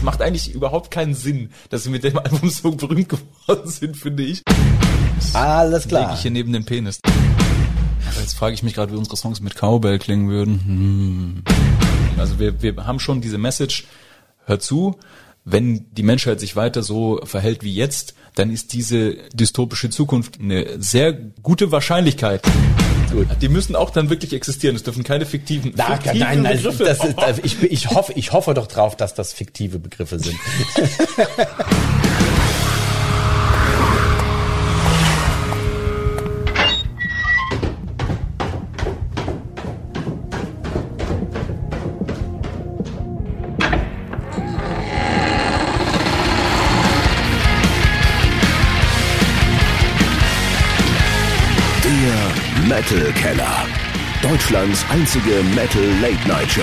Es macht eigentlich überhaupt keinen Sinn, dass sie mit dem Album so berühmt geworden sind, finde ich. Alles klar. Leg ich hier neben den Penis. Aber jetzt frage ich mich gerade, wie unsere Songs mit Cowbell klingen würden. Hm. Also wir, wir haben schon diese Message, hör zu, wenn die Menschheit sich weiter so verhält wie jetzt, dann ist diese dystopische Zukunft eine sehr gute Wahrscheinlichkeit. Gut. Die müssen auch dann wirklich existieren. Es dürfen keine fiktiven, Na, fiktiven nein, nein, Begriffe. das ist, ich, ich, hoffe, ich hoffe doch drauf, dass das fiktive Begriffe sind. Deutschlands einzige Metal Late Night Show.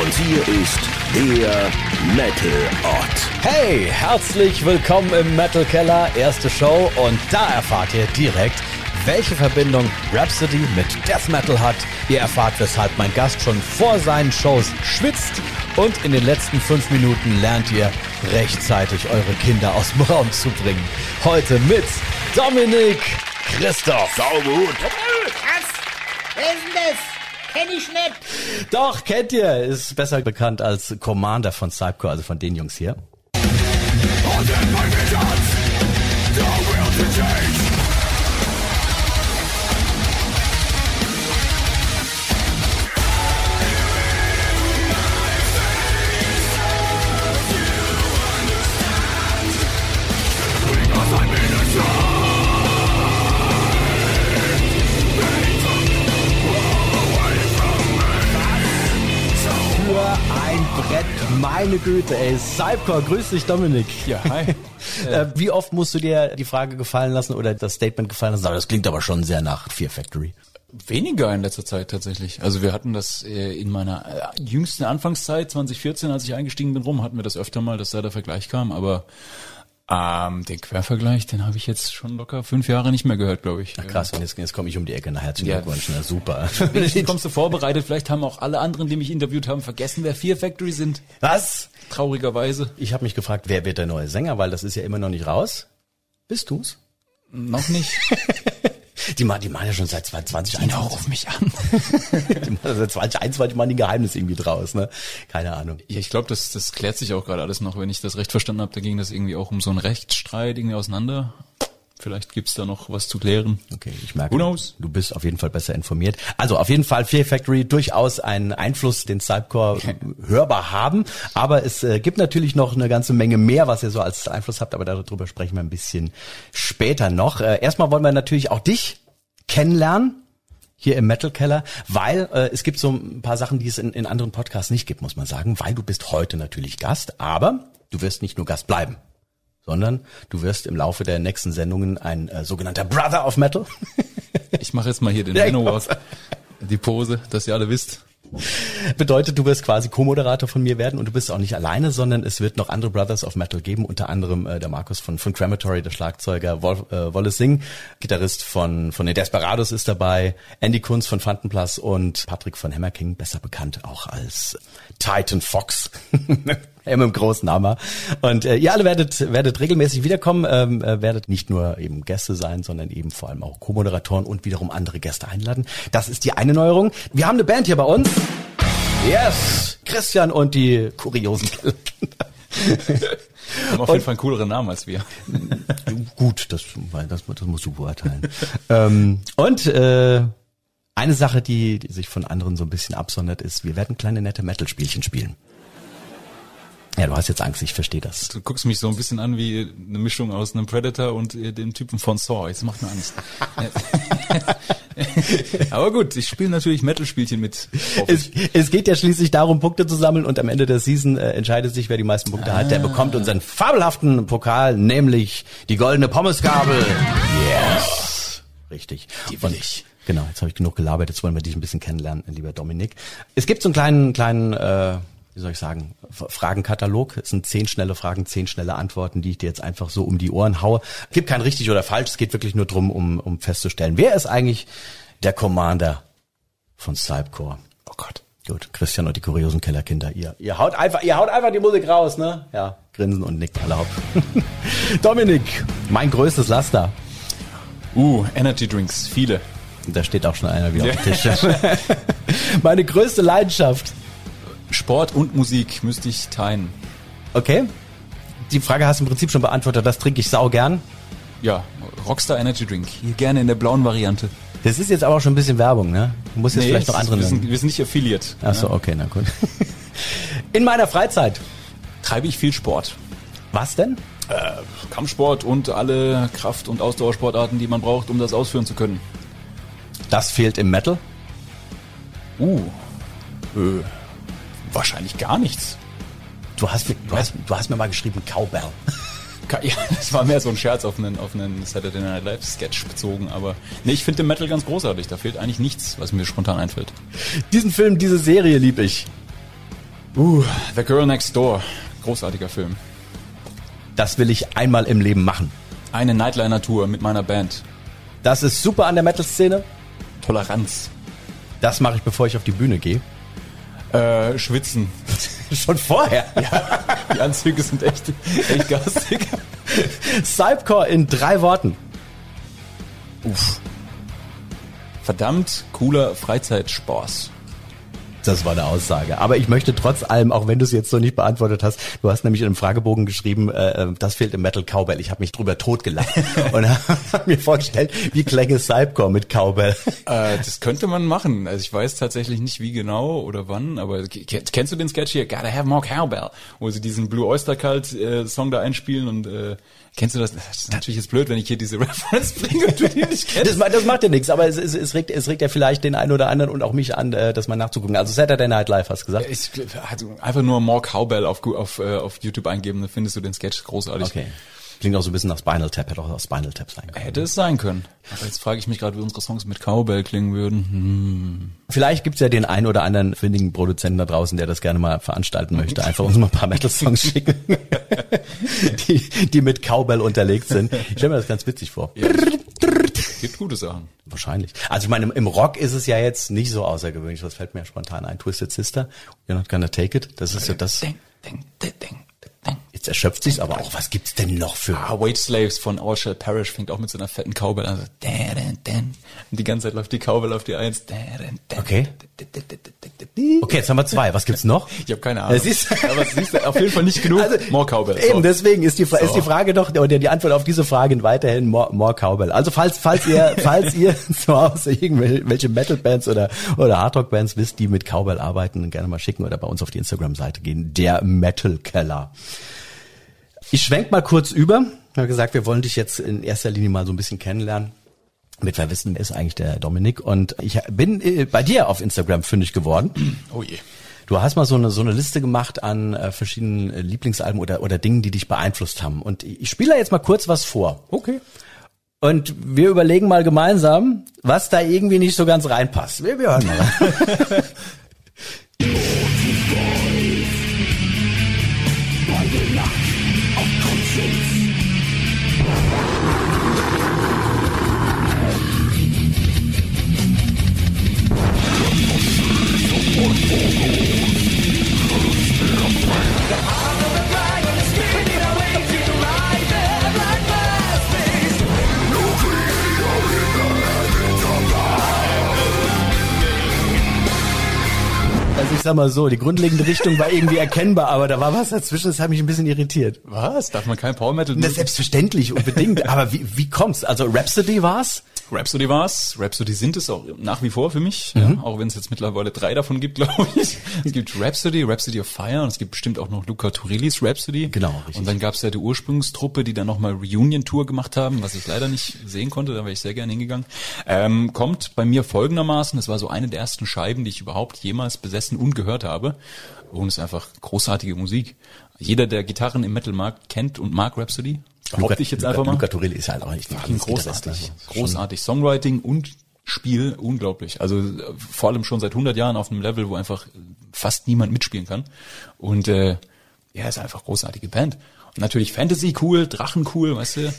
Und hier ist der Metal Ort. Hey, herzlich willkommen im Metal Keller, erste Show und da erfahrt ihr direkt, welche Verbindung Rhapsody mit Death Metal hat. Ihr erfahrt, weshalb mein Gast schon vor seinen Shows schwitzt und in den letzten fünf Minuten lernt ihr rechtzeitig eure Kinder aus dem Raum zu bringen. Heute mit Dominik Christoph. Saugut. Wer ist denn das? Kenn ich nicht. Doch, kennt ihr, ist besser bekannt als Commander von Cypcore, also von den Jungs hier. Für meine Güte, ey. Cypcore, grüß dich, Dominik. Ja, hi. Äh, wie oft musst du dir die Frage gefallen lassen oder das Statement gefallen lassen? Das klingt aber schon sehr nach Fear Factory. Weniger in letzter Zeit tatsächlich. Also wir hatten das äh, in meiner äh, jüngsten Anfangszeit, 2014, als ich eingestiegen bin rum, hatten wir das öfter mal, dass da der Vergleich kam, aber ähm, den Quervergleich, den habe ich jetzt schon locker fünf Jahre nicht mehr gehört, glaube ich. Ach krass, und jetzt, jetzt komme ich um die Ecke. Na, herzlichen Ja. Glückwunsch, na super. Wenigstens kommst du vorbereitet, vielleicht haben auch alle anderen, die mich interviewt haben, vergessen, wer Fear Factory sind. Was? Traurigerweise. Ich habe mich gefragt, wer wird der neue Sänger, weil das ist ja immer noch nicht raus. Bist du's? Noch nicht. Die machen, die machen ja schon seit 2021. Genau, ruf mich an. Die machen seit 2021 machen die ein Geheimnis irgendwie draus, ne? Keine Ahnung. Ja, ich glaube, das, das klärt sich auch gerade alles noch. Wenn ich das recht verstanden habe, da ging das irgendwie auch um so einen Rechtsstreit irgendwie auseinander. Vielleicht gibt's da noch was zu klären. Okay, ich merke, Who knows? du bist auf jeden Fall besser informiert. Also auf jeden Fall Fear Factory durchaus einen Einfluss, den Cypcore hörbar haben. Aber es äh, gibt natürlich noch eine ganze Menge mehr, was ihr so als Einfluss habt. Aber darüber sprechen wir ein bisschen später noch. Äh, erstmal wollen wir natürlich auch dich kennenlernen hier im Metal Keller, weil äh, es gibt so ein paar Sachen, die es in, in anderen Podcasts nicht gibt, muss man sagen, weil du bist heute natürlich Gast, aber du wirst nicht nur Gast bleiben, sondern du wirst im Laufe der nächsten Sendungen ein äh, sogenannter Brother of Metal. Ich mache jetzt mal hier den Ja, Manowar. Die Pose, dass ihr alle wisst. Bedeutet, du wirst quasi Co-Moderator von mir werden und du bist auch nicht alleine, sondern es wird noch andere Brothers of Metal geben, unter anderem äh, der Markus von, von Crematory, der Schlagzeuger, Wolf, äh, Wallace Singh, Gitarrist von, von den Desperados ist dabei, Andy Kunz von Fantenplas und Patrick von Hammer King, besser bekannt auch als Titan Fox. M im großen Hammer. Und äh, ihr alle werdet, werdet regelmäßig wiederkommen, ähm, äh, werdet nicht nur eben Gäste sein, sondern eben vor allem auch Co-Moderatoren und wiederum andere Gäste einladen. Das ist die eine Neuerung. Wir haben eine Band hier bei uns. Yes! Christian und die kuriosen Kellerkinder. Haben auf jeden Fall einen cooleren Namen als wir. Gut, das, das, das musst du beurteilen. ähm, und äh, eine Sache, die, die sich von anderen so ein bisschen absondert, ist, wir werden kleine nette Metal-Spielchen spielen. Ja, du hast jetzt Angst, ich verstehe das. Du guckst mich so ein bisschen an wie eine Mischung aus einem Predator und äh, dem Typen von Saw. Jetzt macht mir Angst. Aber gut, ich spiele natürlich Metal-Spielchen mit. Es, es geht ja schließlich darum, Punkte zu sammeln und am Ende der Season äh, entscheidet sich, wer die meisten Punkte hat. Der bekommt unseren fabelhaften Pokal, nämlich die goldene Pommesgabel. Yes. Richtig. Die will ich. Genau, jetzt habe ich genug gelabert, jetzt wollen wir dich ein bisschen kennenlernen, lieber Dominik. Es gibt so einen kleinen, kleinen, äh, wie soll ich sagen, Fragenkatalog. Es sind zehn schnelle Fragen, zehn schnelle Antworten, die ich dir jetzt einfach so um die Ohren haue. Es gibt kein richtig oder falsch, es geht wirklich nur drum, um, um festzustellen, wer ist eigentlich der Commander von Cypcore? Oh Gott. Gut, Christian und die kuriosen Kellerkinder, ihr, ihr haut einfach, ihr haut einfach die Musik raus, ne? Ja, grinsen und nickt erlaubt. Dominik, mein größtes Laster. Uh, Energy Drinks, viele. Da steht auch schon einer wieder auf dem Tisch. Meine größte Leidenschaft. Sport und Musik müsste ich teilen. Okay. Die Frage hast du im Prinzip schon beantwortet. Das trinke ich sau gern. Ja, Rockstar Energy Drink. Hier gerne in der blauen Variante. Das ist jetzt aber auch schon ein bisschen Werbung, ne? Du musst jetzt Nee, vielleicht noch andere wir nennen. wir sind nicht affiliate. Ach so, okay, na gut. In meiner Freizeit. Treibe ich viel Sport. Was denn? Kampfsport und alle Kraft- und Ausdauersportarten, die man braucht, um das ausführen zu können. Das fehlt im Metal. Uh, äh, wahrscheinlich gar nichts. Du hast, mir- du hast, du hast mir mal geschrieben Cowbell. Ja, das war mehr so ein Scherz auf einen, auf einen Saturday Night Live Sketch bezogen, aber nee, ich finde den Metal ganz großartig. Da fehlt eigentlich nichts, was mir spontan einfällt. Diesen Film, diese Serie lieb ich. Uh, The Girl Next Door. Großartiger Film. Das will ich einmal im Leben machen. Eine Nightliner-Tour mit meiner Band. Das ist super an der Metal-Szene. Toleranz. Das mache ich, bevor ich auf die Bühne gehe. Äh, schwitzen. Schon vorher. Die Anzüge sind echt, echt garstig. Cypcore in drei Worten. Verdammt cooler Freizeitspaß. Das war eine Aussage. Aber ich möchte trotz allem, auch wenn du es jetzt so nicht beantwortet hast, du hast nämlich in einem Fragebogen geschrieben, äh, äh, das fehlt im Metal Cowbell. Ich habe mich drüber totgelacht und habe mir vorgestellt, wie klänge Cypcore mit Cowbell. Äh, das könnte man machen. Also ich weiß tatsächlich nicht, wie genau oder wann, aber ke- kennst du den Sketch hier? Gotta have more cowbell, wo sie diesen Blue Oyster Cult äh, Song da einspielen und äh, kennst du das? Das ist natürlich jetzt blöd, wenn ich hier diese Reference bringe und du die nicht kennst. Das, das macht ja nichts, aber es, es, es, regt, es regt ja vielleicht den einen oder anderen und auch mich an, äh, das mal nachzugucken. Also Saturday Night Live hast du gesagt. Ich, also einfach nur More Cowbell auf, auf, äh, auf YouTube eingeben, dann findest du den Sketch großartig. Okay. Klingt auch so ein bisschen nach Spinal Tap, hätte auch aus Spinal Tap sein können. Hätte es sein können. Aber jetzt frage ich mich gerade, wie unsere Songs mit Cowbell klingen würden. Hm. Vielleicht gibt's ja den einen oder anderen findigen Produzenten da draußen, der das gerne mal veranstalten möchte. Einfach uns mal ein paar Metal-Songs schicken, die, die mit Cowbell unterlegt sind. Ich stelle mir das ganz witzig vor. Gibt gute Sachen. Wahrscheinlich. Also ich meine, im- Rock ist es ja jetzt nicht so außergewöhnlich. Was fällt mir spontan ein? Twisted Sister, You're Not Gonna Take It. Das ist so das. Ding, ding, ding, ding, ding. Jetzt erschöpft sich's, aber auch was gibt's denn noch für... Ah, Wage Slaves von All Shall Perish fängt auch mit so einer fetten Cowbell an. So, dun, dun, dun. Und die ganze Zeit läuft die Cowbell auf die Eins. Okay. Okay, jetzt haben wir zwei. Was gibt's noch? Ich habe keine Ahnung. Das ist- Aber es ist auf jeden Fall nicht genug. more Cowbell. Eben, So. deswegen ist die, ist die Frage doch, oder die Antwort auf diese Frage weiterhin more, more Cowbell. Also falls, falls ihr, falls ihr zu Hause irgendwelche Metal-Bands oder, oder Hardrock-Bands wisst, die mit Cowbell arbeiten, gerne mal schicken oder bei uns auf die Instagram-Seite gehen. Der Metal-Keller. Ich schwenk mal kurz über. Ich habe gesagt, wir wollen dich jetzt in erster Linie mal so ein bisschen kennenlernen. Damit wir wissen, wer ist eigentlich der Dominik. Und ich bin äh, bei dir auf Instagram fündig geworden. Oh je. Du hast mal so eine, so eine Liste gemacht an äh, verschiedenen äh, Lieblingsalben oder, oder Dingen, die dich beeinflusst haben. Und ich ich spiele da jetzt mal kurz was vor. Okay. Und wir überlegen mal gemeinsam, was da irgendwie nicht so ganz reinpasst. Wir, wir hören mal. sag mal so, die grundlegende Richtung war irgendwie erkennbar, aber da war was dazwischen, das hat mich ein bisschen irritiert. Was? Darf man kein Power Metal Na, selbstverständlich, unbedingt. Aber wie, wie kommt's? Also Rhapsody war's? Rhapsody war's. Rhapsody sind es auch nach wie vor für mich, ja, auch wenn es jetzt mittlerweile drei davon gibt, glaube ich. Es gibt Rhapsody, Rhapsody of Fire und es gibt bestimmt auch noch Luca Turillis Rhapsody. Genau, richtig. Und dann gab's ja die Ursprungstruppe, die dann nochmal Reunion-Tour gemacht haben, was ich leider nicht sehen konnte, da wäre ich sehr gerne hingegangen. Ähm, kommt bei mir folgendermaßen, das war so eine der ersten Scheiben, die ich überhaupt jemals besessen und gehört habe. Und es ist einfach großartige Musik. Jeder, der Gitarren im Metal mag, kennt und mag Rhapsody. Behaupte ich jetzt Luca, einfach mal. Luca Turilli ist halt auch echt ein großartig. Großartig. Songwriting und Spiel, unglaublich. Also vor allem schon seit 100 Jahren auf einem Level, wo einfach fast niemand mitspielen kann. Und äh, ja, ist einfach großartige Band. Und natürlich Fantasy cool, Drachen cool, weißt du.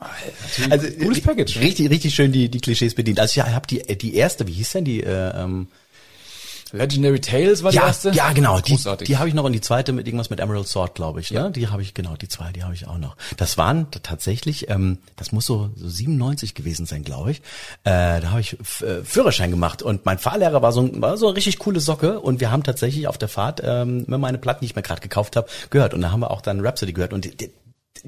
Natürlich Also cooles Package. Richtig, richtig schön die, die Klischees bedient. Also ich habe die, die erste, wie hieß denn die? Äh, ähm, Legendary Tales war die Ja, erste? ja, genau. Die, Großartig. die habe ich noch und die zweite mit irgendwas mit Emerald Sword, glaube ich. Ne? Die habe ich genau, die zwei, die habe ich auch noch. Das waren tatsächlich, ähm, das muss so, so 97 gewesen sein, glaube ich. Äh, da habe ich äh, Führerschein gemacht und mein Fahrlehrer war so, war so eine richtig coole Socke und wir haben tatsächlich auf der Fahrt ähm, meine Platten, die ich mir gerade gekauft habe, gehört und da haben wir auch dann Rhapsody gehört und die, die,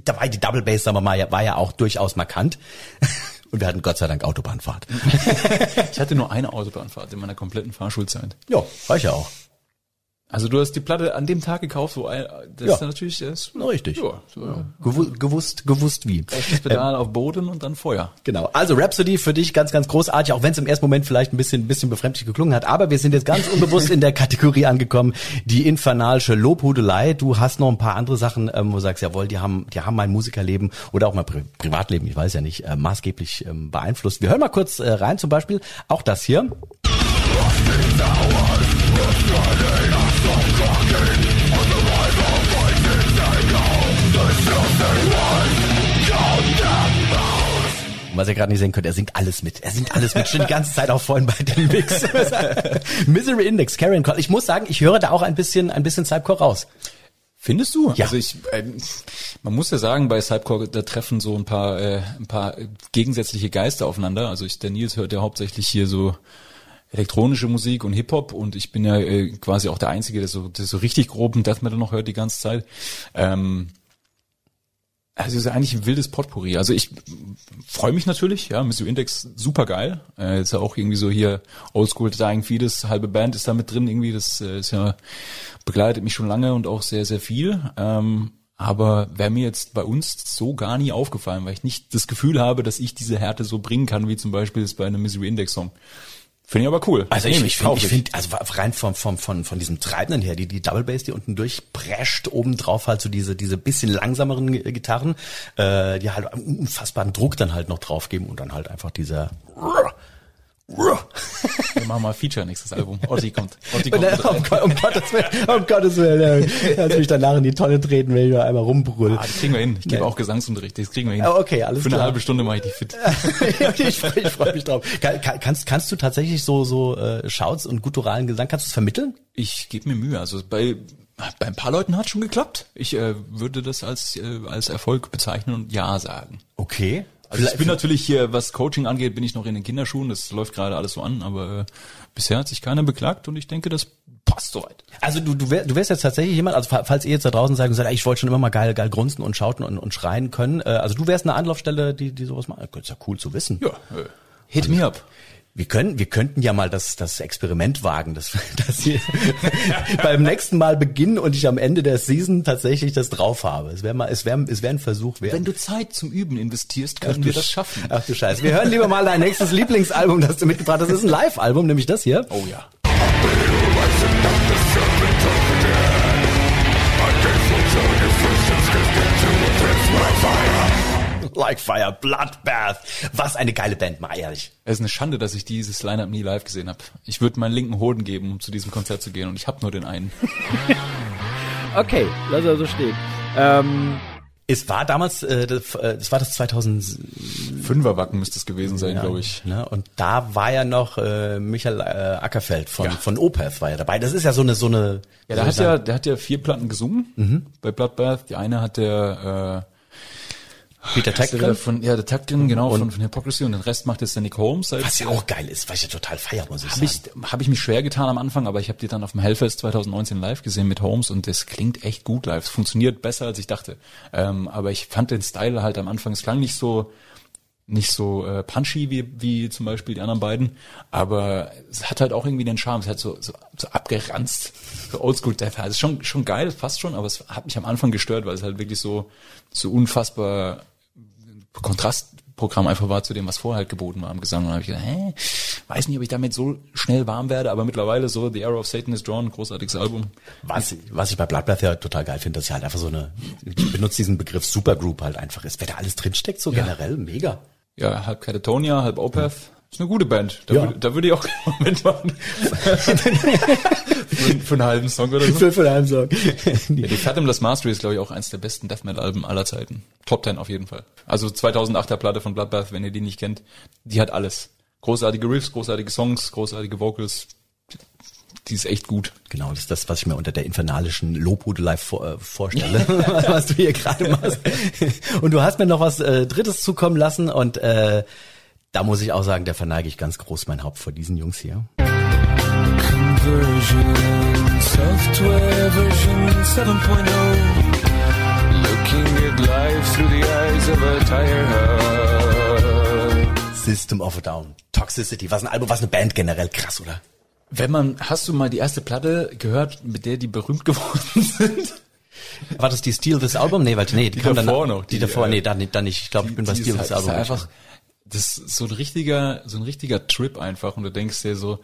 da war die Double Bass, sagen wir mal, ja- war ja auch durchaus markant. Und wir hatten Gott sei Dank Autobahnfahrt. Ich hatte nur eine Autobahnfahrt in meiner kompletten Fahrschulzeit. ja, war ich ja auch. Also du hast die Platte an dem Tag gekauft, wo ein, das Ja. ist natürlich das, Na, richtig. Ja, so Gewu gewusst, gewusst wie. das Pedal auf Boden und dann Feuer. Genau. Also Rhapsody für dich ganz, ganz großartig, auch wenn es im ersten Moment vielleicht ein bisschen, ein bisschen befremdlich geklungen hat. Aber wir sind jetzt ganz unbewusst in der Kategorie angekommen, die infernalische Lobhudelei. Du hast noch ein paar andere Sachen, ähm, wo du sagst, jawohl, die haben, die haben mein Musikerleben oder auch mein Pri Privatleben, ich weiß ja nicht, äh, maßgeblich ähm, beeinflusst. Wir hören mal kurz äh, rein, zum Beispiel auch das hier. Was ihr gerade nicht sehen könnt, er singt alles mit. Er singt alles mit. Schon die ganze Zeit auch vorhin bei dem Mix. Misery Index, Karen Cole. Ich muss sagen, ich höre da auch ein bisschen, ein bisschen Cypcore raus. Findest du? Ja. Also ich, ähm, man muss ja sagen, bei Cypcore, da treffen so ein paar, äh, ein paar gegensätzliche Geister aufeinander. Also ich, der Nils hört ja hauptsächlich hier so elektronische Musik und Hip-Hop und ich bin ja äh, quasi auch der Einzige, der so, der so richtig groben Death Metal noch hört die ganze Zeit. Ähm, also es ist eigentlich ein wildes Potpourri. Also ich freue mich natürlich, ja, Missio Index super geil. Äh, ist ja auch irgendwie so hier Oldschool Dying Fetus, halbe Band ist da mit drin irgendwie. Das äh, ist ja begleitet mich schon lange und auch sehr, sehr viel. Ähm, aber wäre mir jetzt bei uns so gar nie aufgefallen, weil ich nicht das Gefühl habe, dass ich diese Härte so bringen kann, wie zum Beispiel es bei einem Misery Index Song. Finde ich aber cool. Also ich, ich finde, ich find, also rein vom, vom, von, von diesem Treibenden her, die, die Double Bass, die unten durchprescht, obendrauf halt so diese, diese bisschen langsameren Gitarren, äh, die halt einen unfassbaren Druck dann halt noch drauf geben und dann halt einfach dieser Wir machen mal Feature nächstes Album. Otti kommt. Und kommt dann, um. Gott- um Gottes Willen, um Gottes Willen, ja. Als mich danach in die Tonne treten, wenn ich nur einmal rumbrüll. Ah, das kriegen wir hin. Ich gebe auch Gesangsunterricht. Das kriegen wir hin. Ah, okay, alles Für eine klar. halbe Stunde mache ich dich fit. ich freu- ich freue mich drauf. Kann, kannst, kannst du tatsächlich so, so äh, Shouts und gutturalen Gesang, kannst du es vermitteln? Ich gebe mir Mühe. Also bei bei ein paar Leuten hat schon geklappt. Ich äh, würde das als äh, als Erfolg bezeichnen und ja sagen. Okay. Also ich bin natürlich hier, was Coaching angeht, bin ich noch in den Kinderschuhen. Das läuft gerade alles so an, aber äh, bisher hat sich keiner beklagt und ich denke, das passt soweit. Also du, du, wär, du wärst jetzt tatsächlich jemand, also fa- falls ihr jetzt da draußen sagt, und sagt, ich wollte schon immer mal geil, geil grunzen und schauten und, und schreien können, äh, also du wärst eine Anlaufstelle, die, die sowas macht. Das ist ja cool zu wissen. Ja, äh, hit me up. Wir können, wir könnten ja mal das, das Experiment wagen, dass, dass wir beim nächsten Mal beginnen und ich am Ende der Season tatsächlich das drauf habe. Es wäre mal, es wäre, es wäre ein Versuch wert. Wenn du Zeit zum Üben investierst, können wir das Sch- schaffen. Ach du Scheiße. Wir hören lieber mal dein nächstes Lieblingsalbum, das du mitgebracht hast. Das ist ein Live-Album, nämlich das hier. Oh ja. Like Fire, Bloodbath. Was eine geile Band, mal ehrlich. Es ist eine Schande, dass ich dieses Line-Up nie live gesehen habe. Ich würde meinen linken Hoden geben, um zu diesem Konzert zu gehen und ich habe nur den einen. Okay, lass er so stehen. Ähm, Es war damals, äh, das, äh, das war das 2000, Fünferwacken müsste es gewesen sein, glaube ich. Ne? Und da war ja noch äh, Michael äh, Ackerfeld von, Ja. von Opeth war ja dabei. Das ist ja so eine, so eine. Ja, der hat ja, der hat ja vier Platten gesungen bei Bloodbath. Die eine hat der äh, Peter ist der Tech von ja der Takt genau von, von Hypocrisy und den Rest macht jetzt der Nick Holmes. Seit, Was ja auch geil ist, was ich ja total feier, muss ich Habe sagen. ich, hab ich mich schwer getan am Anfang, aber ich habe die dann auf dem Hellfest 2019 live gesehen mit Holmes und das klingt echt gut live. Es funktioniert besser, als ich dachte. Ähm, aber ich fand den Style halt am Anfang, es klang nicht so nicht so äh, punchy wie, wie zum Beispiel die anderen beiden, aber es hat halt auch irgendwie den Charme. Es hat so, so, so abgeranzt, so Oldschool Death. Also schon schon geil, es passt schon, aber es hat mich am Anfang gestört, weil es halt wirklich so so unfassbar Kontrastprogramm einfach war zu dem, was vorher halt geboten war im Gesang. Und dann habe ich gedacht, hä, weiß nicht, ob ich damit so schnell warm werde, aber mittlerweile so The Arrow of Satan is Drawn, großartiges Album. Was, was ich bei Bloodbath ja total geil finde, dass ja halt einfach so eine, ich benutze diesen Begriff Supergroup halt einfach ist. Wer da alles drinsteckt, so generell, mega. Ja, halb Catatonia, halb Opeth. Ist eine gute Band. Da, Ja. würde, da würde ich auch mitmachen. für, für einen halben Song oder so. Für, für einen Song. Ja, die Fathomless Mastery ist, glaube ich, auch eins der besten Death Metal Alben aller Zeiten. Top 10 auf jeden Fall. Also 2008er Platte von Bloodbath, wenn ihr die nicht kennt, die hat alles. Großartige Riffs, großartige Songs, großartige Vocals. die ist echt gut. Genau, das ist das, was ich mir unter der infernalischen Lobhudelei vor, äh, vorstelle, was du hier gerade machst. Und du hast mir noch was äh, Drittes zukommen lassen und äh, da muss ich auch sagen, da verneige ich ganz groß mein Haupt vor diesen Jungs hier. Conversion, software version 7.0. Looking at life through the eyes of a tire hub. System of a Down, Toxicity, was ein Album, was eine Band generell, krass, oder? Wenn man, hast du mal die erste Platte gehört, mit der die berühmt geworden sind? War das die Steal This Album? Nee, weil, nee, die, Die kam davor dann, noch, Die, die, davor, äh, nee, dann, dann nicht. Ich glaube, ich bin bei Steal This halt- ist Album. einfach, das ist so ein richtiger, so ein richtiger Trip einfach und du denkst dir so,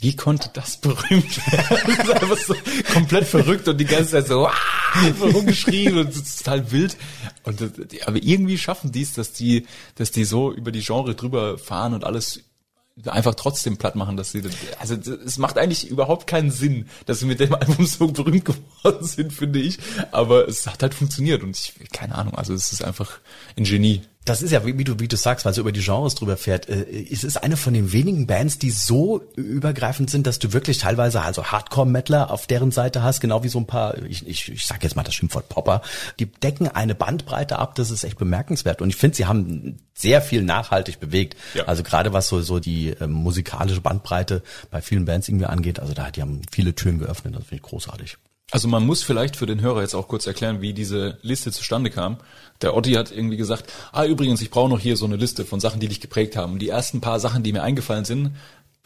wie konnte das berühmt werden? Das ist einfach so komplett verrückt und die ganze Zeit so rumgeschrien und es ist total wild. Und aber irgendwie schaffen die es, dass die, dass die so über die Genre drüber fahren und alles einfach trotzdem platt machen, dass sie, das- also es macht eigentlich überhaupt keinen Sinn, dass sie mit dem Album so berühmt geworden sind, finde ich. Aber es hat halt funktioniert und ich, keine Ahnung, also es ist einfach ein Genie. Das ist ja, wie, du, wie du sagst, weil sie über die Genres drüber fährt. Äh, es ist eine von den wenigen Bands, die so übergreifend sind, dass du wirklich teilweise also Hardcore-Metaler auf deren Seite hast, genau wie so ein paar, ich, ich, ich sag jetzt mal das Schimpfwort Popper, die decken eine Bandbreite ab, das ist echt bemerkenswert. Und ich finde, sie haben sehr viel nachhaltig bewegt. Ja. Also gerade was so, so die ähm, musikalische Bandbreite bei vielen Bands irgendwie angeht, also da, die haben viele Türen geöffnet, das finde ich großartig. Also man muss vielleicht für den Hörer jetzt auch kurz erklären, wie diese Liste zustande kam. Der Otti hat irgendwie gesagt, ah übrigens, ich brauche noch hier so eine Liste von Sachen, die dich geprägt haben. Die ersten paar Sachen, die mir eingefallen sind,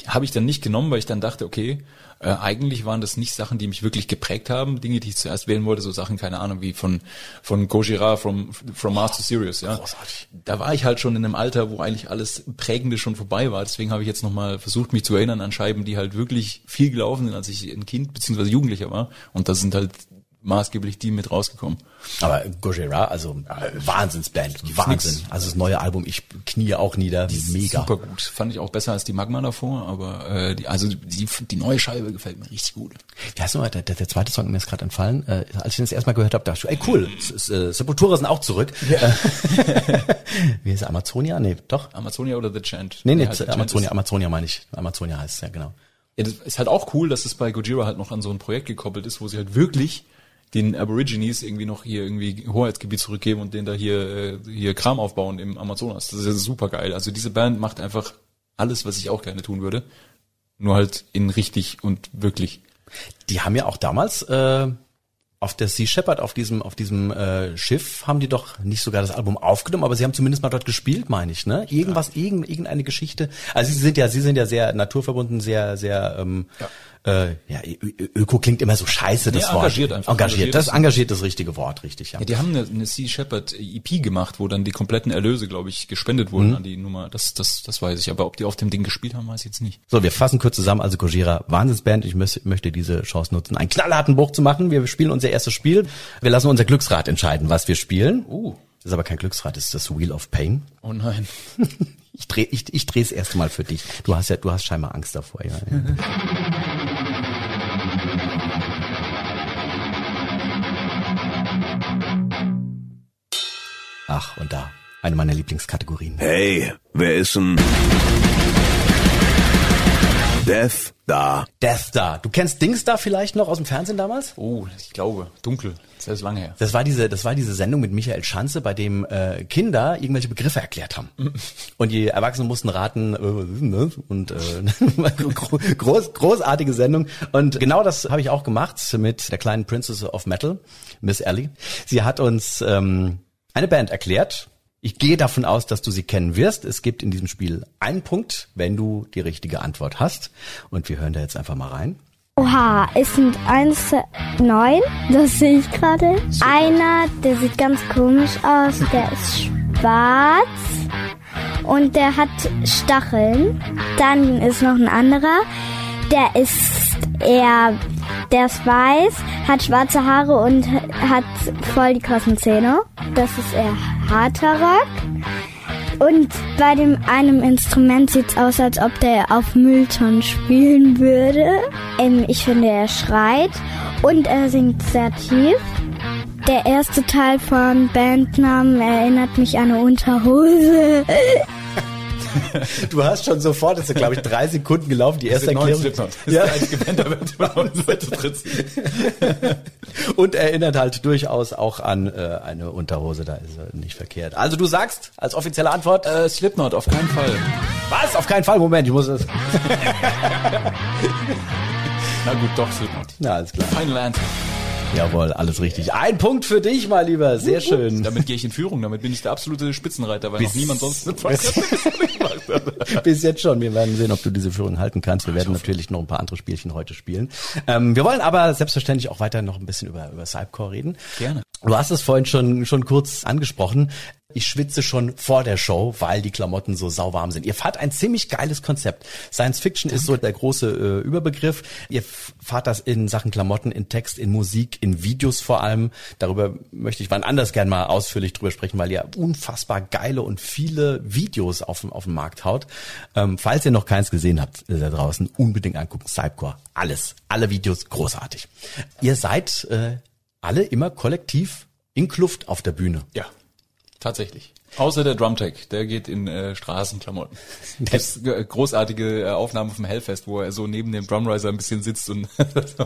habe ich dann nicht genommen, weil ich dann dachte, okay, äh, eigentlich waren das nicht Sachen, die mich wirklich geprägt haben. Dinge, die ich zuerst wählen wollte, so Sachen, keine Ahnung, wie von von Gojira, from, from Mars to Sirius. Ja. großartig. Da war ich halt schon in einem Alter, wo eigentlich alles Prägende schon vorbei war. Deswegen habe ich jetzt nochmal versucht, mich zu erinnern an Scheiben, die halt wirklich viel gelaufen sind, als ich ein Kind bzw. Jugendlicher war. Und da sind halt maßgeblich die mit rausgekommen. Aber Gojira, also Wahnsinnsband, Wahnsinn. nix. Also das neue Album, ich knie auch nieder, mega. Super gut. Fand ich auch besser als die Magma davor, aber äh, die, also die, die neue Scheibe gefällt mir richtig gut. Heißt nochmal, der, der, zweite Song mir ist gerade entfallen. Äh, als ich den das erstmal gehört habe, dachte ich, ey cool, äh, Sepultura sind auch zurück. Äh, Wie heißt er, Amazonia? Nee, doch. Amazonia oder The Chant? Nee, nee, Ja, Amazonia, ist- Amazonia meine ich. Amazonia heißt es ja, genau. Ja, das ist halt auch cool, dass es bei Gojira halt noch an so ein Projekt gekoppelt ist, wo sie halt wirklich den Aborigines irgendwie noch hier irgendwie Hoheitsgebiet zurückgeben und denen da hier äh, hier Kram aufbauen im Amazonas. Das ist ja super geil. Also diese Band macht einfach alles, was ich auch gerne tun würde, nur halt in richtig und wirklich. Die haben ja auch damals äh, auf der Sea Shepherd, auf diesem, auf diesem äh, Schiff, haben die doch nicht sogar das Album aufgenommen, aber sie haben zumindest mal dort gespielt, meine ich, ne? Irgendwas, irgend, irgendeine Geschichte. Also sie sind ja, sie sind ja sehr naturverbunden, sehr, sehr ähm, äh, ja, Öko klingt immer so scheiße, das Nee, Wort. engagiert einfach. Engagiert, Engagiert das ist- engagiert das richtige Wort, richtig, ja. Ja, die haben eine, eine Sea Shepherd EP gemacht, wo dann die kompletten Erlöse, glaube ich, gespendet wurden an die Nummer. Das, das, das weiß ich. Aber ob die auf dem Ding gespielt haben, weiß ich jetzt nicht. So, wir fassen kurz zusammen. Also Gojira, Wahnsinnsband. Ich möchte, möchte diese Chance nutzen, einen knallharten Bruch zu machen. Wir spielen unser erstes Spiel. Wir lassen unser Glücksrad entscheiden, was wir spielen. Uh. Das ist aber kein Glücksrad, das ist das Wheel of Pain. Oh nein. Ich dreh, ich, ich dreh's erst mal für dich. Du hast ja, du hast scheinbar Angst davor, ja. Ach, und da. Eine meiner Lieblingskategorien. Hey, wer ist denn Death da? Death Star. Du kennst Dings da vielleicht noch aus dem Fernsehen damals? Oh, ich glaube. Dunkel. Das ist lange her. Das war diese, das war diese Sendung mit Michael Schanze, bei dem äh, Kinder irgendwelche Begriffe erklärt haben. Und die Erwachsenen mussten raten, äh, das? und äh, gro- groß, großartige Sendung. Und genau das habe ich auch gemacht mit der kleinen Princess of Metal, Miss Ellie. Sie hat uns ähm, eine Band erklärt. Ich gehe davon aus, dass du sie kennen wirst. Es gibt in diesem Spiel einen Punkt, wenn du die richtige Antwort hast. Und wir hören da jetzt einfach mal rein. Oha, es sind eins, neun, das sehe ich gerade. Einer, der sieht ganz komisch aus, der ist schwarz und der hat Stacheln. Dann ist noch ein anderer, der ist eher, der ist weiß, hat schwarze Haare und hat voll die krassen Zähne. Das ist eher harter Rock. Und bei dem einem Instrument sieht's aus, als ob der auf Mülltonnen spielen würde. Ähm, ich finde, er schreit und er singt sehr tief. Der erste Teil von Bandnamen erinnert mich an eine Unterhose. Du hast schon sofort, das ist glaube ich drei Sekunden gelaufen, die erste Erklärung. Das Ja. Und erinnert halt durchaus auch an äh, eine Unterhose, da ist er nicht verkehrt. Also du sagst als offizielle Antwort, Äh, Slipknot, auf keinen Fall. was? Auf keinen Fall, Moment, ich muss es. Na gut, doch, Slipknot. Na, alles klar. Final Anthem. Jawohl, alles richtig. Ein Punkt für dich, mal lieber. Sehr schön. Damit gehe ich in Führung, damit bin ich der absolute Spitzenreiter, weil noch niemand sonst gemacht hat. Bis jetzt schon. Wir werden sehen, ob du diese Führung halten kannst. Wir werden natürlich noch ein paar andere Spielchen heute spielen. Ähm, wir wollen aber selbstverständlich auch weiter noch ein bisschen über, über Cypcore reden. Gerne. Du hast es vorhin schon, schon kurz angesprochen. Ich schwitze schon vor der Show, weil die Klamotten so sauwarm sind. Ihr fahrt ein ziemlich geiles Konzept. Science Fiction ist so der große äh, Überbegriff. Ihr fahrt das in Sachen Klamotten, in Text, in Musik, in Videos vor allem. Darüber möchte ich wann anders gern mal ausführlich drüber sprechen, weil ihr unfassbar geile und viele Videos auf, dem- auf den Markt haut. Ähm, falls ihr noch keins gesehen habt äh, da draußen, unbedingt angucken. Cypcore. Alles. Alle Videos großartig. Ihr seid äh, alle immer kollektiv in Kluft auf der Bühne. Ja, tatsächlich. Außer der Drumtech, der geht in äh, Straßenklamotten. Das ist äh, großartige äh, Aufnahme vom Hellfest, wo er so neben dem Drumriser ein bisschen sitzt und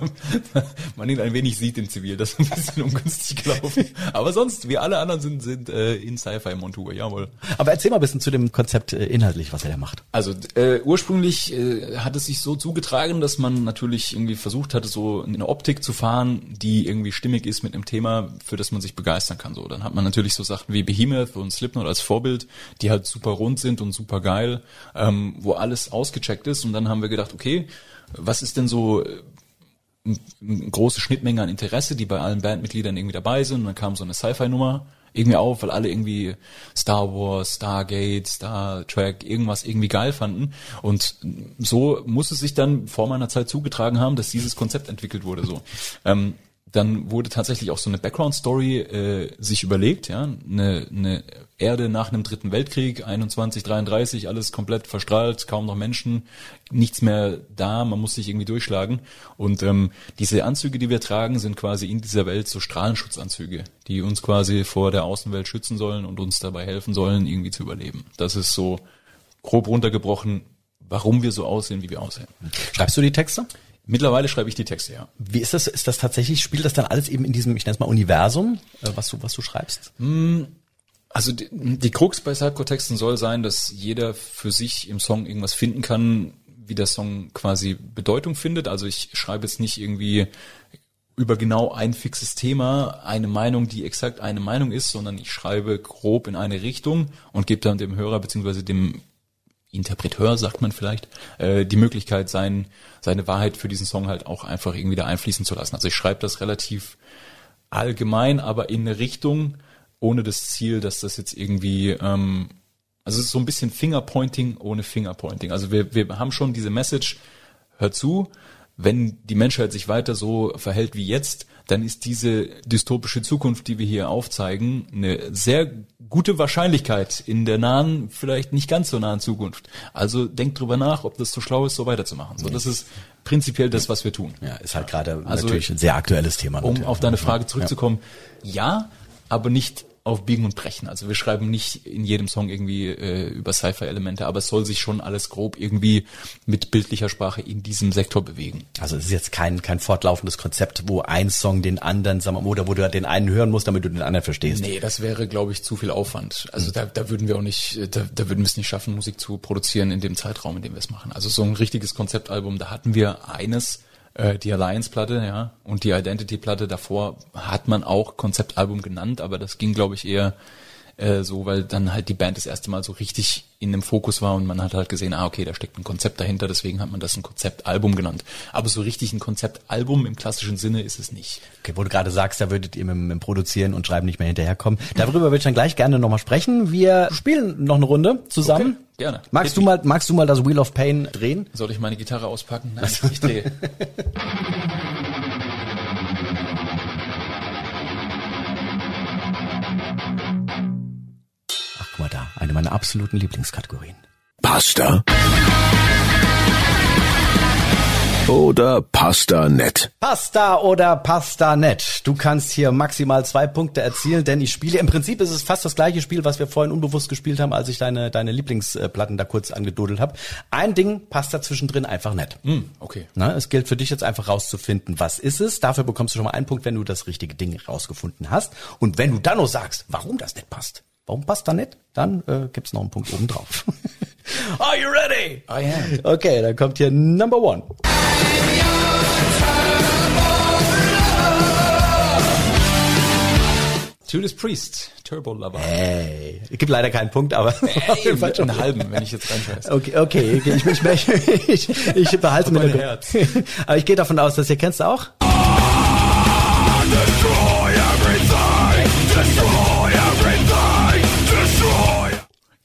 man ihn ein wenig sieht im Zivil. Das ist ein bisschen ungünstig gelaufen. Aber sonst, wir alle anderen sind, sind äh, in Sci-Fi-Montur, jawohl. Aber erzähl mal ein bisschen zu dem Konzept äh, inhaltlich, was er da macht. Also äh, ursprünglich äh, hat es sich so zugetragen, dass man natürlich irgendwie versucht hatte, so eine Optik zu fahren, die irgendwie stimmig ist mit einem Thema, für das man sich begeistern kann. So, dann hat man natürlich so Sachen wie Behemoth und Slipknot als Vorbild, die halt super rund sind und super geil, ähm, wo alles ausgecheckt ist. Und dann haben wir gedacht, okay, was ist denn so äh, eine große Schnittmenge an Interesse, die bei allen Bandmitgliedern irgendwie dabei sind. Und dann kam so eine Sci-Fi-Nummer irgendwie auf, weil alle irgendwie Star Wars, Stargate, Star Trek, irgendwas irgendwie geil fanden. Und so muss es sich dann vor meiner Zeit zugetragen haben, dass dieses Konzept entwickelt wurde. So. Ähm, dann wurde tatsächlich auch so eine Background-Story äh, sich überlegt, ja, eine, eine Erde nach einem dritten Weltkrieg, 21, 33, alles komplett verstrahlt, kaum noch Menschen, nichts mehr da, man muss sich irgendwie durchschlagen. Und ähm, diese Anzüge, die wir tragen, sind quasi in dieser Welt so Strahlenschutzanzüge, die uns quasi vor der Außenwelt schützen sollen und uns dabei helfen sollen, irgendwie zu überleben. Das ist so grob runtergebrochen, warum wir so aussehen, wie wir aussehen. Schreibst du die Texte? Mittlerweile schreibe ich die Texte, ja. Wie ist das? Ist das tatsächlich, spielt das dann alles eben in diesem, ich nenne es mal Universum, äh, was du, was du schreibst? Also die, die Krux bei Cypcore-Texten soll sein, dass jeder für sich im Song irgendwas finden kann, wie der Song quasi Bedeutung findet. Also ich schreibe jetzt nicht irgendwie über genau ein fixes Thema eine Meinung, die exakt eine Meinung ist, sondern ich schreibe grob in eine Richtung und gebe dann dem Hörer beziehungsweise dem Interpreteur, sagt man vielleicht, äh, die Möglichkeit, sein, seine Wahrheit für diesen Song halt auch einfach irgendwie da einfließen zu lassen. Also ich schreibe das relativ allgemein, aber in eine Richtung, ohne das Ziel, dass das jetzt irgendwie, ähm, also es ist so ein bisschen Fingerpointing ohne Fingerpointing. Also wir, wir haben schon diese Message, hör zu, wenn die Menschheit sich weiter so verhält wie jetzt, dann ist diese dystopische Zukunft, die wir hier aufzeigen, eine sehr gute Wahrscheinlichkeit in der nahen, vielleicht nicht ganz so nahen Zukunft. Also denkt drüber nach, ob das so schlau ist, so weiterzumachen. So, das ist prinzipiell das, was wir tun. Ja, ist halt gerade Also, natürlich ein sehr aktuelles Thema. Um natürlich. auf deine Frage zurückzukommen, ja, aber nicht auf Biegen und Brechen. Also wir schreiben nicht in jedem Song irgendwie äh, über Sci-Fi-Elemente, aber es soll sich schon alles grob irgendwie mit bildlicher Sprache in diesem Sektor bewegen. Also es ist jetzt kein, kein fortlaufendes Konzept, wo ein Song den anderen, sagen wir oder wo du den einen hören musst, damit du den anderen verstehst. Nee, das wäre, glaube ich, zu viel Aufwand. Also da, da würden wir auch nicht, da, da würden wir es nicht schaffen, Musik zu produzieren in dem Zeitraum, in dem wir es machen. Also so ein richtiges Konzeptalbum, da hatten wir eines, äh, die Alliance-Platte, ja, und die Identity-Platte. Davor hat man auch Konzeptalbum genannt, aber das ging, glaube ich, eher äh, so, weil dann halt die Band das erste Mal so richtig in dem Fokus war und man hat halt gesehen, ah, okay, da steckt ein Konzept dahinter, deswegen hat man das ein Konzeptalbum genannt. Aber so richtig ein Konzeptalbum im klassischen Sinne ist es nicht. Okay, wo du gerade sagst, da würdet ihr mit, dem Produzieren und Schreiben nicht mehr hinterherkommen. Darüber würde ich dann gleich gerne nochmal sprechen. Wir spielen noch eine Runde zusammen. Okay, gerne. Magst Hit du mal, magst du mal das Wheel of Pain drehen? Soll ich meine Gitarre auspacken? Nein, ich drehe. eine meiner absoluten Lieblingskategorien. Pasta. oder Pasta nett? Pasta oder Pasta net. Du kannst hier maximal zwei Punkte erzielen, denn ich spiele, im Prinzip ist es fast das gleiche Spiel, was wir vorhin unbewusst gespielt haben, als ich deine, deine Lieblingsplatten da kurz angedudelt habe. Ein Ding passt da zwischendrin einfach nett. Hm, okay. Na, es gilt für dich jetzt einfach rauszufinden, was ist es. Dafür bekommst du schon mal einen Punkt, wenn du das richtige Ding rausgefunden hast. Und wenn du dann noch sagst, warum das nicht passt, warum passt da nicht, dann äh, gibt's noch einen Punkt oben drauf. Are you ready? I am. Okay, dann kommt hier Number One. Judas Priest, Turbo Lover. Hey, es gibt leider keinen Punkt, aber auf jeden Fall schon. einen halben, wenn ich jetzt reinscheiße. Okay, okay, okay. Ich, ich, ich, ich, ich behalte mir Herz. Aber ich gehe davon aus, dass ihr kennst auch.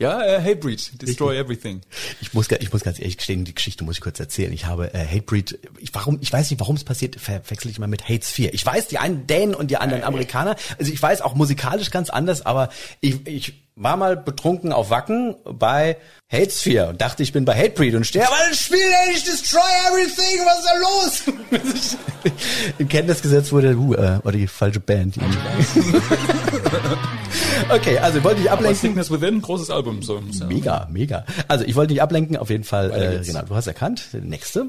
Ja, äh, Hatebreed, Destroy Everything. Ich muss, ich muss ganz ehrlich gestehen, die Geschichte muss ich kurz erzählen. Ich habe äh, Hatebreed, ich, warum, ich weiß nicht, warum es passiert, verwechsel ich mal mit Hates 4. Ich weiß, die einen Dänen und die anderen Amerikaner. Also ich weiß auch musikalisch ganz anders, aber ich, ich war mal betrunken auf Wacken bei Hates 4 und dachte, ich bin bei Hatebreed und stehe, aber das Spiel nicht Destroy Everything, was ist da los? In Kenntnis gesetzt wurde, uh, äh, oder die falsche Band. Die okay, also wollte ich Aber ablenken. Sickness Within, großes Album. So. Mega, mega. Also ich wollte nicht ablenken, auf jeden Fall. Äh, genau, du hast erkannt. Nächste.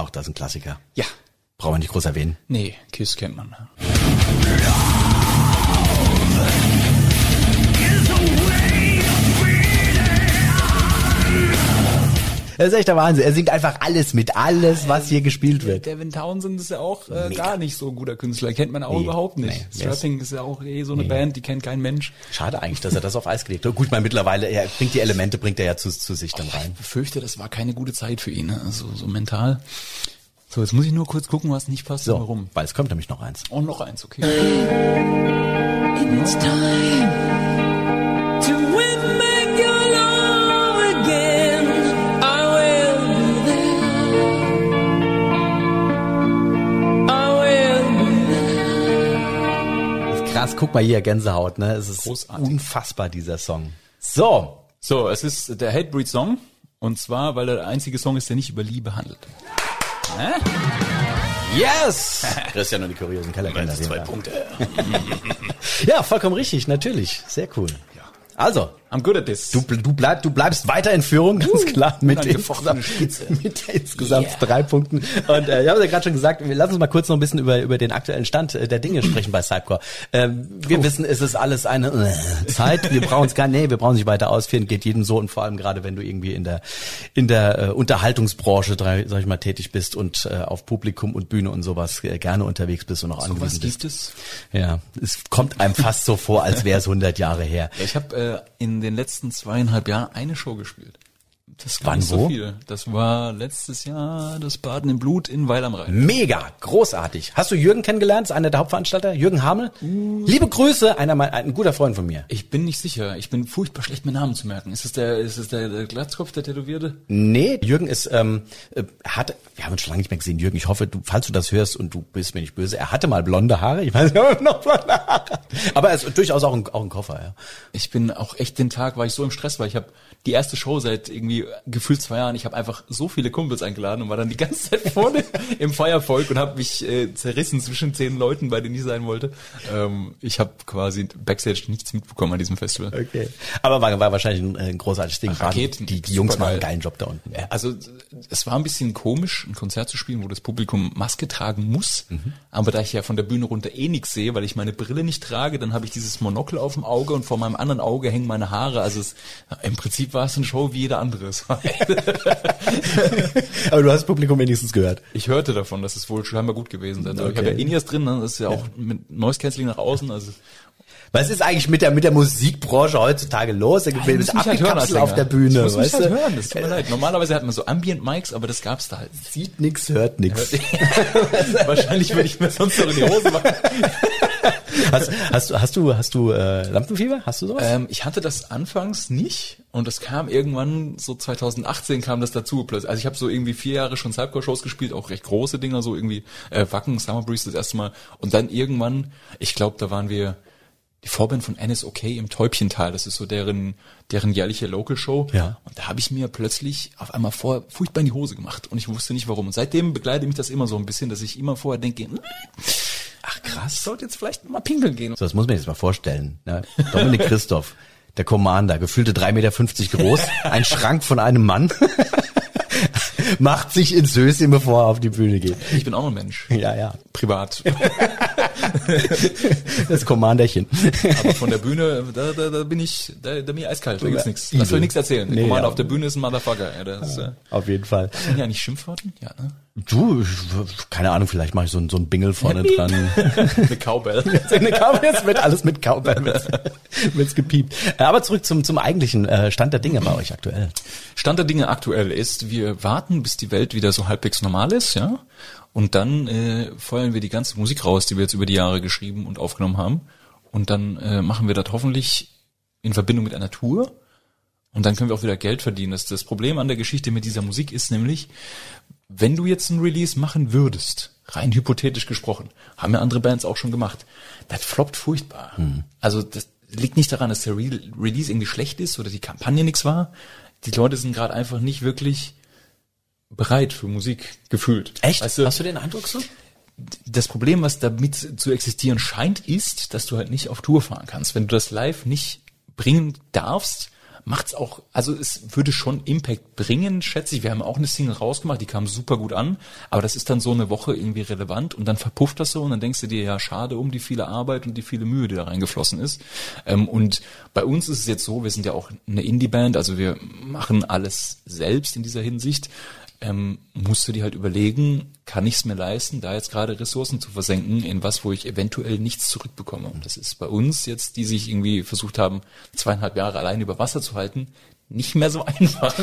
Auch das ist ein Klassiker. Ja. Brauchen wir nicht groß erwähnen. Nee, Kiss kennt man. Das ist echt der Wahnsinn. Er singt einfach alles mit, alles, was hier gespielt wird. Devin Townsend ist ja auch äh, gar nicht so ein guter Künstler. Kennt man auch Nee, überhaupt nicht. nee, Strapping ist ja auch eh so eine Band, die kennt kein Mensch. Schade eigentlich, dass er das auf Eis gelegt hat. Gut, meine, mittlerweile, er bringt die Elemente, bringt er ja zu, zu sich dann rein. Ich befürchte, das war keine gute Zeit für ihn, ne? also so mental. So, jetzt muss ich nur kurz gucken, was nicht passt So, und warum. weil es kommt nämlich noch eins. Und noch eins, okay. It's time Krass, guck mal hier, Gänsehaut, ne? Es ist Großartig. unfassbar, dieser Song. So. So, es ist der Hatebreed Song. Und zwar, weil er der einzige Song ist, der nicht über Liebe handelt. Yes! Christian und die kuriosen Kellerkinder. Zwei Punkte. Ja, vollkommen richtig, natürlich. Sehr cool. Also, I'm good at this. du, du, bleib, du bleibst weiter in Führung, ganz klar, mit, insgesamt, mit insgesamt drei Punkten. Und äh, ich habe ja gerade schon gesagt, wir lassen uns mal kurz noch ein bisschen über, über den aktuellen Stand äh, der Dinge sprechen bei Cypcore. Ähm, wir wissen, es ist alles eine äh, Zeit, wir brauchen es gar nee, wir brauchen nicht weiter ausführen, geht jedem so und vor allem gerade, wenn du irgendwie in der in der äh, Unterhaltungsbranche, sag ich mal, tätig bist und äh, auf Publikum und Bühne und sowas äh, gerne unterwegs bist und auch was angewiesen bist. gibt es? Ja, es kommt einem fast so vor, als wäre es 100 Jahre her. Ich habe äh, in den letzten zweieinhalb Jahren eine Show gespielt. Das war Wann, nicht so wo? viel. Das war letztes Jahr das Baden im Blut in Weil am Rhein. Mega, großartig. Hast du Jürgen kennengelernt? Ist einer der Hauptveranstalter? Jürgen Hamel? Liebe Grüße, einer mein, ein guter Freund von mir. Ich bin nicht sicher. Ich bin furchtbar schlecht, mir Namen zu merken. Ist es der, ist es der, der Glatzkopf, der Tätowierte? Nee, Jürgen ist, ähm, äh, hat, wir haben uns schon lange nicht mehr gesehen, Jürgen. Ich hoffe, du, falls du das hörst und du bist mir nicht böse, er hatte mal blonde Haare. Ich weiß nicht, ob er noch blonde Haare hat. Aber er ist durchaus auch ein, auch ein Koffer, ja. Ich bin auch echt den Tag, war ich so im Stress, weil ich habe die erste Show seit irgendwie gefühlt zwei Jahren. Ich habe einfach so viele Kumpels eingeladen und war dann die ganze Zeit vorne im Feiervolk und habe mich äh, zerrissen zwischen zehn Leuten, bei denen ich sein wollte. Ähm, ich habe quasi backstage nichts mitbekommen an diesem Festival. Okay. Aber war, war wahrscheinlich ein, ein großartiges Ding. Raketen, die, die Jungs machen einen geilen Job da unten. Ja, Also es war ein bisschen komisch, ein Konzert zu spielen, wo das Publikum Maske tragen muss. Aber da ich ja von der Bühne runter eh nichts sehe, weil ich meine Brille nicht trage, dann habe ich dieses Monokel auf dem Auge und vor meinem anderen Auge hängen meine Haare. Also es, im Prinzip war es eine Show wie jeder andere. Aber du hast das Publikum wenigstens gehört. ich hörte davon, dass es wohl scheinbar gut gewesen sein soll. Ich habe ja In-Ears drin, ne? das ist ja auch mit Noise Cancelling nach außen. Also Was ist eigentlich mit der, mit der Musikbranche heutzutage los? Da gibt Nein, es mich halt auf der Bühne, Ich muss mich weißt halt du? hören, das tut mir leid. Normalerweise hat man so Ambient Mics, aber das gab's da halt. Sieht nix, hört nix. Wahrscheinlich würde ich mir sonst noch in die Hose machen. Hast, hast, du- hast du, hast du äh, Lampenfieber? Hast du sowas? Ähm, ich hatte das anfangs nicht und das kam irgendwann, so 2018 kam das dazu. Also ich habe so irgendwie vier Jahre schon Cybercore-Shows gespielt, auch recht große Dinger, so irgendwie äh, Wacken, Summer Breeze das erste Mal. Und dann irgendwann, ich glaube, da waren wir die Vorband von NSOK im Täubchental. Das ist so deren, deren jährliche Local-Show. Ja. Und da habe ich mir plötzlich auf einmal vor furchtbar in die Hose gemacht und ich wusste nicht warum. Und seitdem begleitet mich das immer so ein bisschen, dass ich immer vorher denke, ach krass, sollte jetzt vielleicht mal pinkeln gehen. So, das muss man sich jetzt mal vorstellen. Ne? Dominik Christoph, der Commander, gefühlte 3,50 Meter groß, ein Schrank von einem Mann, macht sich ins Höschen, bevor er auf die Bühne geht. Ich bin auch ein Mensch. Ja, ja, Privat. das Commanderchen. Aber von der Bühne, da, da, da bin ich, da, da bin ich eiskalt, da gibt's nichts. Lass euch nichts erzählen. Der Nee, Commander ja. auf der Bühne ist ein Motherfucker. Ja, das, äh, Auf jeden Fall. sind ja nicht Schimpfworten? Ja, ne? Du, keine Ahnung, vielleicht mache ich so, ein- so ein Bingel vorne Piep. dran. Eine Cowbell. Eine Cowbell, jetzt wird alles mit Cowbell wird's, wird's gepiept. Äh, Aber zurück zum, zum eigentlichen äh, Stand der Dinge bei euch aktuell. Stand der Dinge aktuell ist, wir warten, bis die Welt wieder so halbwegs normal ist, ja. Und dann äh, feuern wir die ganze Musik raus, die wir jetzt über die Jahre geschrieben und aufgenommen haben. Und dann äh, machen wir das hoffentlich in Verbindung mit einer Tour. Und dann können wir auch wieder Geld verdienen. Das, das Problem an der Geschichte mit dieser Musik ist nämlich, wenn du jetzt ein Release machen würdest, rein hypothetisch gesprochen, haben ja andere Bands auch schon gemacht, das floppt furchtbar. Also das liegt nicht daran, dass der Re Release irgendwie schlecht ist oder die Kampagne nichts war. Die Leute sind gerade einfach nicht wirklich bereit für Musik gefühlt. Echt? Weißt du, Hast du den Eindruck so? das Problem, was damit zu existieren scheint, ist, dass du halt nicht auf Tour fahren kannst. Wenn du das live nicht bringen darfst, macht's auch, also es würde schon Impact bringen, schätze ich. Wir haben auch eine Single rausgemacht, die kam super gut an, aber das ist dann so eine Woche irgendwie relevant und dann verpufft das so und dann denkst du dir, ja, schade um die viele Arbeit und die viele Mühe, die da reingeflossen ist. Ähm, und bei uns ist es jetzt so, wir sind ja auch eine Indie-Band, also wir machen alles selbst in dieser Hinsicht ähm, musst du dir halt überlegen, kann ich es mir leisten, da jetzt gerade Ressourcen zu versenken in was, wo ich eventuell nichts zurückbekomme. Und das ist bei uns jetzt, die sich irgendwie versucht haben, zweieinhalb Jahre allein über Wasser zu halten, nicht mehr so einfach.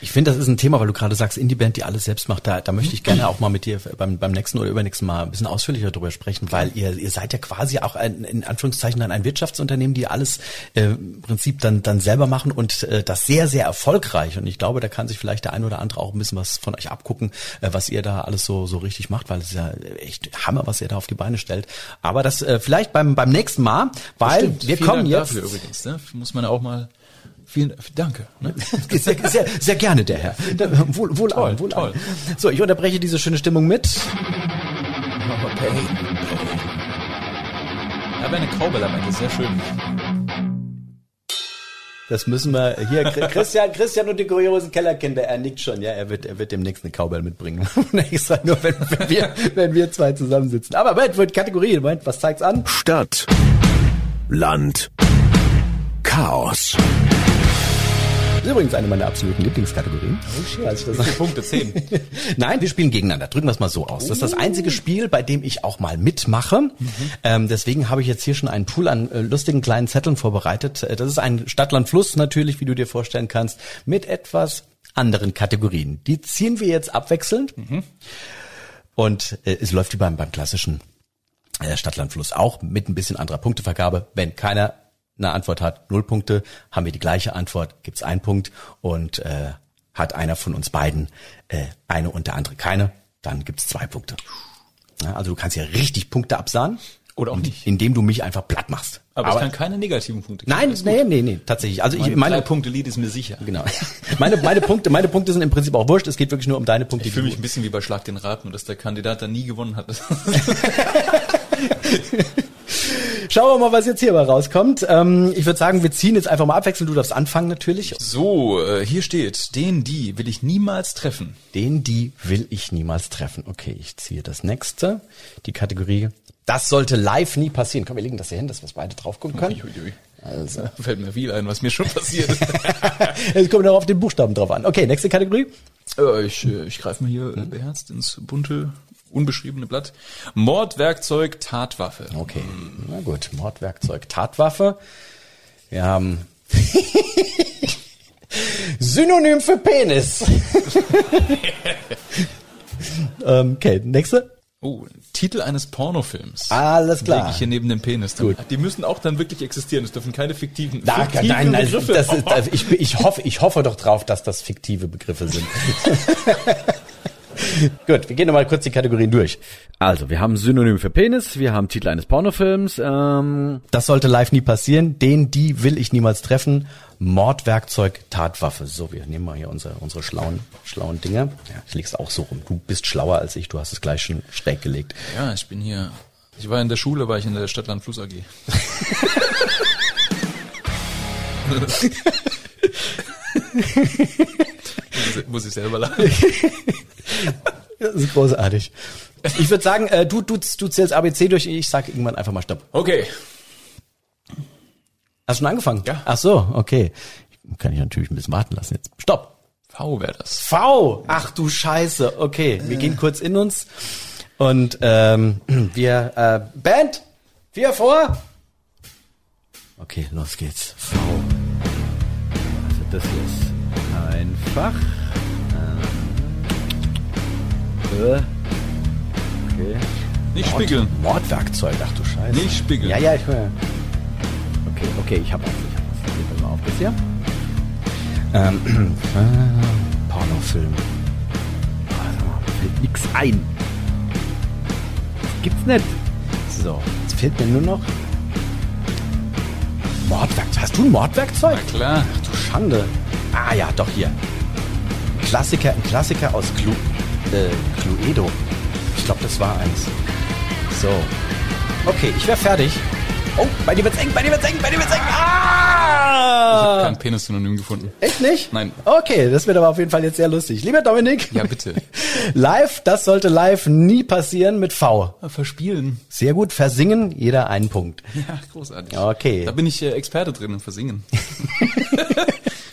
Ich finde, das ist ein Thema, weil du gerade sagst, Indie-Band, die alles selbst macht. Da, da möchte ich gerne auch mal mit dir beim, beim nächsten oder übernächsten Mal ein bisschen ausführlicher drüber sprechen, weil ihr, ihr seid ja quasi auch ein, in Anführungszeichen dann ein Wirtschaftsunternehmen, die alles äh, im Prinzip dann, dann selber machen und äh, das sehr, sehr erfolgreich. Und ich glaube, da kann sich vielleicht der ein oder andere auch ein bisschen was von euch abgucken, äh, was ihr da alles so, so richtig macht, weil es ist ja echt Hammer, was ihr da auf die Beine stellt. Aber das äh, vielleicht beim, beim nächsten Mal, weil wir Vielen kommen Dank jetzt. dafür übrigens, ne? Muss man ja auch mal vielen Danke. Ne? Sehr, sehr, sehr gerne, der Herr. Wohl, wohl Toll, an, wohl toll. an. So, ich unterbreche diese schöne Stimmung mit. Aber eine Cowbell am Ende, sehr schön. Das müssen wir hier Christian, Christian und die kuriosen Kellerkinder. Er nickt schon, ja, er wird, er wird demnächst eine Cowbell mitbringen. Extra nur, wenn, wenn wir, wenn wir zwei zusammensitzen. Aber Moment, wird Kategorie, Moment, was zeigt's an? Stadt, Land, Chaos. Das ist übrigens eine meiner absoluten Lieblingskategorien. Als ich das Wie viele Punkte? Zehn. Nein, wir spielen gegeneinander. Drücken wir es mal so aus. Das ist das einzige Spiel, bei dem ich auch mal mitmache. Ähm, deswegen habe ich jetzt hier schon einen Pool an äh, lustigen kleinen Zetteln vorbereitet. Äh, Das ist ein Stadtland-Fluss natürlich, wie du dir vorstellen kannst, mit etwas anderen Kategorien. Die ziehen wir jetzt abwechselnd. Und äh, es läuft wie beim, beim klassischen äh, Stadtlandfluss auch mit ein bisschen anderer Punktevergabe. Wenn keiner eine Antwort hat, null Punkte, haben wir die gleiche Antwort, gibt's einen Punkt und äh, hat einer von uns beiden äh, eine und der andere keine, dann gibt's zwei Punkte. Ja, also du kannst ja richtig Punkte absahen. Oder auch nicht. Indem du mich einfach platt machst. Aber, ich kann keine negativen Punkte. Nein, ist gut. nee, nee, nee, tatsächlich. Also ich Mein meine Punkte Lied ist mir sicher. genau. Meine meine Punkte, meine Punkte sind im Prinzip auch wurscht. Es geht wirklich nur um deine Punkte. Ich fühle mich ein bisschen wie bei Schlag den Rat, nur dass der Kandidat da nie gewonnen hat. Schauen wir mal, was jetzt hier mal rauskommt. Ähm, ich würde sagen, wir ziehen jetzt einfach mal abwechselnd. Du darfst anfangen natürlich. So, äh, hier steht, den, die will ich niemals treffen. Den, die will ich niemals treffen. Okay, ich ziehe das nächste. Die Kategorie. Das sollte live nie passieren. Komm, wir legen das hier hin, dass wir beide drauf gucken können. Uiuiui. Also. Fällt mir viel ein, was mir schon passiert ist. Es kommt auch auf den Buchstaben drauf an. Okay, nächste Kategorie. äh, ich äh, ich greife mal hier äh, beherzt ins bunte unbeschriebene Blatt. Mordwerkzeug, Tatwaffe. Okay, na gut. Mordwerkzeug, Tatwaffe. Wir haben Synonym für Penis. ähm, okay, nächste. Oh, Titel eines Pornofilms. Alles klar. Lege ich hier neben dem Penis. Gut. Die müssen auch dann wirklich existieren. Es dürfen keine fiktiven, Na, fiktiven nein, nein, Begriffe. das ist, das, ich, ich, hoffe, ich hoffe doch drauf, dass das fiktive Begriffe sind. Gut, wir gehen nochmal kurz die Kategorien durch. Also, wir haben Synonym für Penis, wir haben Titel eines Pornofilms, ähm, Das sollte live nie passieren. Den, die will ich niemals treffen. Mordwerkzeug, Tatwaffe. So, wir nehmen mal hier unsere, unsere schlauen, schlauen Dinger. Ja, ich leg's auch so rum. Du bist schlauer als ich. Du hast es gleich schon schräg gelegt. Ja, ich bin hier. Ich war in der Schule, war ich in der Stadtland Fluss AG. Muss ich selber lachen. Das ist großartig. Ich würde sagen, äh, du, du, du zählst ABC durch. Ich sag irgendwann einfach mal Stopp. Okay. Hast du schon angefangen? Ja. Ach so, okay. Kann ich natürlich ein bisschen warten lassen jetzt. Stopp. V wäre das. V. Ach du Scheiße. Okay, wir gehen kurz in uns und ähm, wir äh, Band vier vor. Okay, los geht's. V. also das ist einfach. Äh, okay. Nicht spiegeln. Mordwerkzeug. Ach du Scheiße. Nicht spiegeln. Ja, ja, ich höre. Okay, okay, ich habe was, ich habe was. Gehen wir mal auf das hier. Ähm, äh, Pornofilm. Fällt nix ein. Das gibt's nicht. So, jetzt fehlt mir nur noch Mordwerkzeug. Hast du ein Mordwerkzeug? Na klar. Ach du Schande. Ah ja, doch hier. Klassiker, ein Klassiker aus Clu, äh, Cluedo. Ich glaube, das war eins. So. Okay, ich wäre fertig. Oh, bei dir wird's eng, bei dir wird's eng, bei dir wird's eng. Ich habe Ah! kein Penis-Synonym gefunden. Echt nicht? Nein. Okay, das wird aber auf jeden Fall jetzt sehr lustig. Lieber Dominik. Ja, bitte. Live, das sollte live nie passieren mit V. Verspielen. Sehr gut, versingen, jeder einen Punkt. Ja, großartig. Okay. Da bin ich äh, Experte drin im Versingen.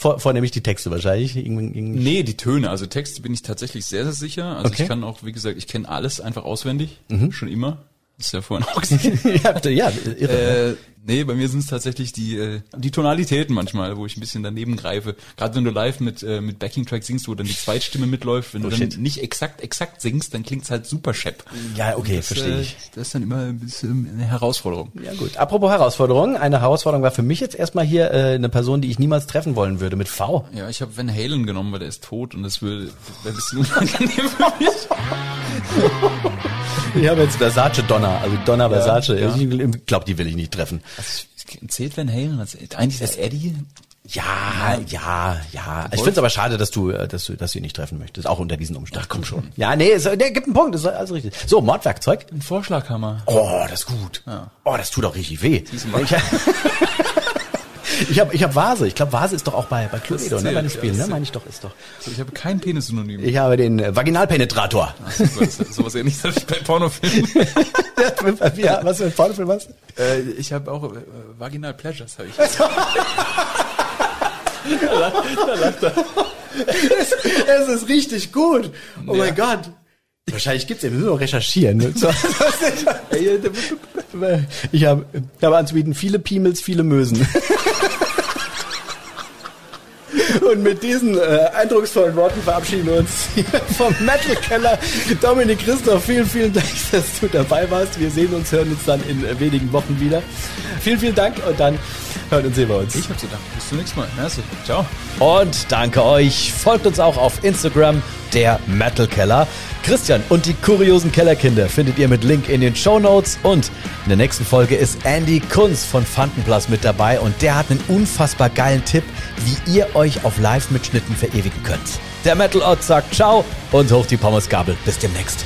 Vor, vornehmlich die Texte wahrscheinlich. Irgend- irgend- Nee, die Töne. Also Texte bin ich tatsächlich sehr, sehr sicher. Also Okay. ich kann auch, wie gesagt, ich kenne alles einfach auswendig. Mhm. Schon immer. Das ist ja vorhin auch gesehen. ja, ja, irre. Äh, nee, bei mir sind es tatsächlich die äh, die Tonalitäten manchmal, wo ich ein bisschen daneben greife. Gerade wenn du live mit äh, mit Backing Track singst, wo dann die Zweitstimme mitläuft, wenn Oh, du dann shit. nicht exakt exakt singst, dann klingt's halt super schepp. ja, okay, Das, verstehe äh, ich. Das ist dann immer ein bisschen eine Herausforderung. Ja gut. Apropos Herausforderung. Eine Herausforderung war für mich jetzt erstmal hier äh, eine Person, die ich niemals treffen wollen würde, mit V. Ja, ich habe Van Halen genommen, weil der ist tot und das würde ein bisschen unangenehm für mich. Ich habe jetzt Versace Donna, also Donna Versace. ja. Ich glaube, die will ich nicht treffen. Also, zählt Van Halen? als- Eigentlich ist Eddie. Ja, ja, ja. Ich finde es aber schade, dass du, äh, dass du, dass du ihn nicht treffen möchtest, auch unter diesen Umständen. Ach, komm schon. Ja, nee, es, der gibt einen Punkt, das ist also richtig. So, Mordwerkzeug. Ein Vorschlaghammer. Oh, das ist gut. Ja. Oh, das tut auch richtig weh. Ich, habe ich hab Vase. Ich glaube, Vase ist doch auch bei, bei Cluedo, ne, bei den ja, Spielen, ne? Meine ich doch, ist doch. Ich habe kein Penis-Synonym. Ich habe den äh, Vaginalpenetrator. Super, das ist sowas ähnliches habe ich bei Pornofilmen. ja, was für ein Pornofilm was? äh, ich habe auch äh, Vaginal Pleasures habe ich. Es ist richtig gut. Oh mein Gott. Wahrscheinlich gibt's ja, wir müssen noch recherchieren. ne? So, ich habe ich habe anzubieten viele Piemels, viele Mösen. Und mit diesen äh, eindrucksvollen Worten verabschieden wir uns hier vom Metal Keller. Dominik Christoph, vielen, vielen Dank, dass du dabei warst. Wir sehen uns, hören uns dann in äh, wenigen Wochen wieder. Vielen, vielen Dank und dann hören und sehen wir uns. Ich habe zu danken. Bis zum nächsten Mal. Merci. Ciao. Und danke euch. Folgt uns auch auf Instagram, der Metal Keller. Christian und die kuriosen Kellerkinder findet ihr mit Link in den Show Notes. Und in der nächsten Folge ist Andy Kunz von Fantenplas mit dabei. Und der hat einen unfassbar geilen Tipp, wie ihr euch auf Live-Mitschnitten verewigen könnt. Der Metal Ott sagt Ciao und hoch die Pommesgabel. Bis demnächst.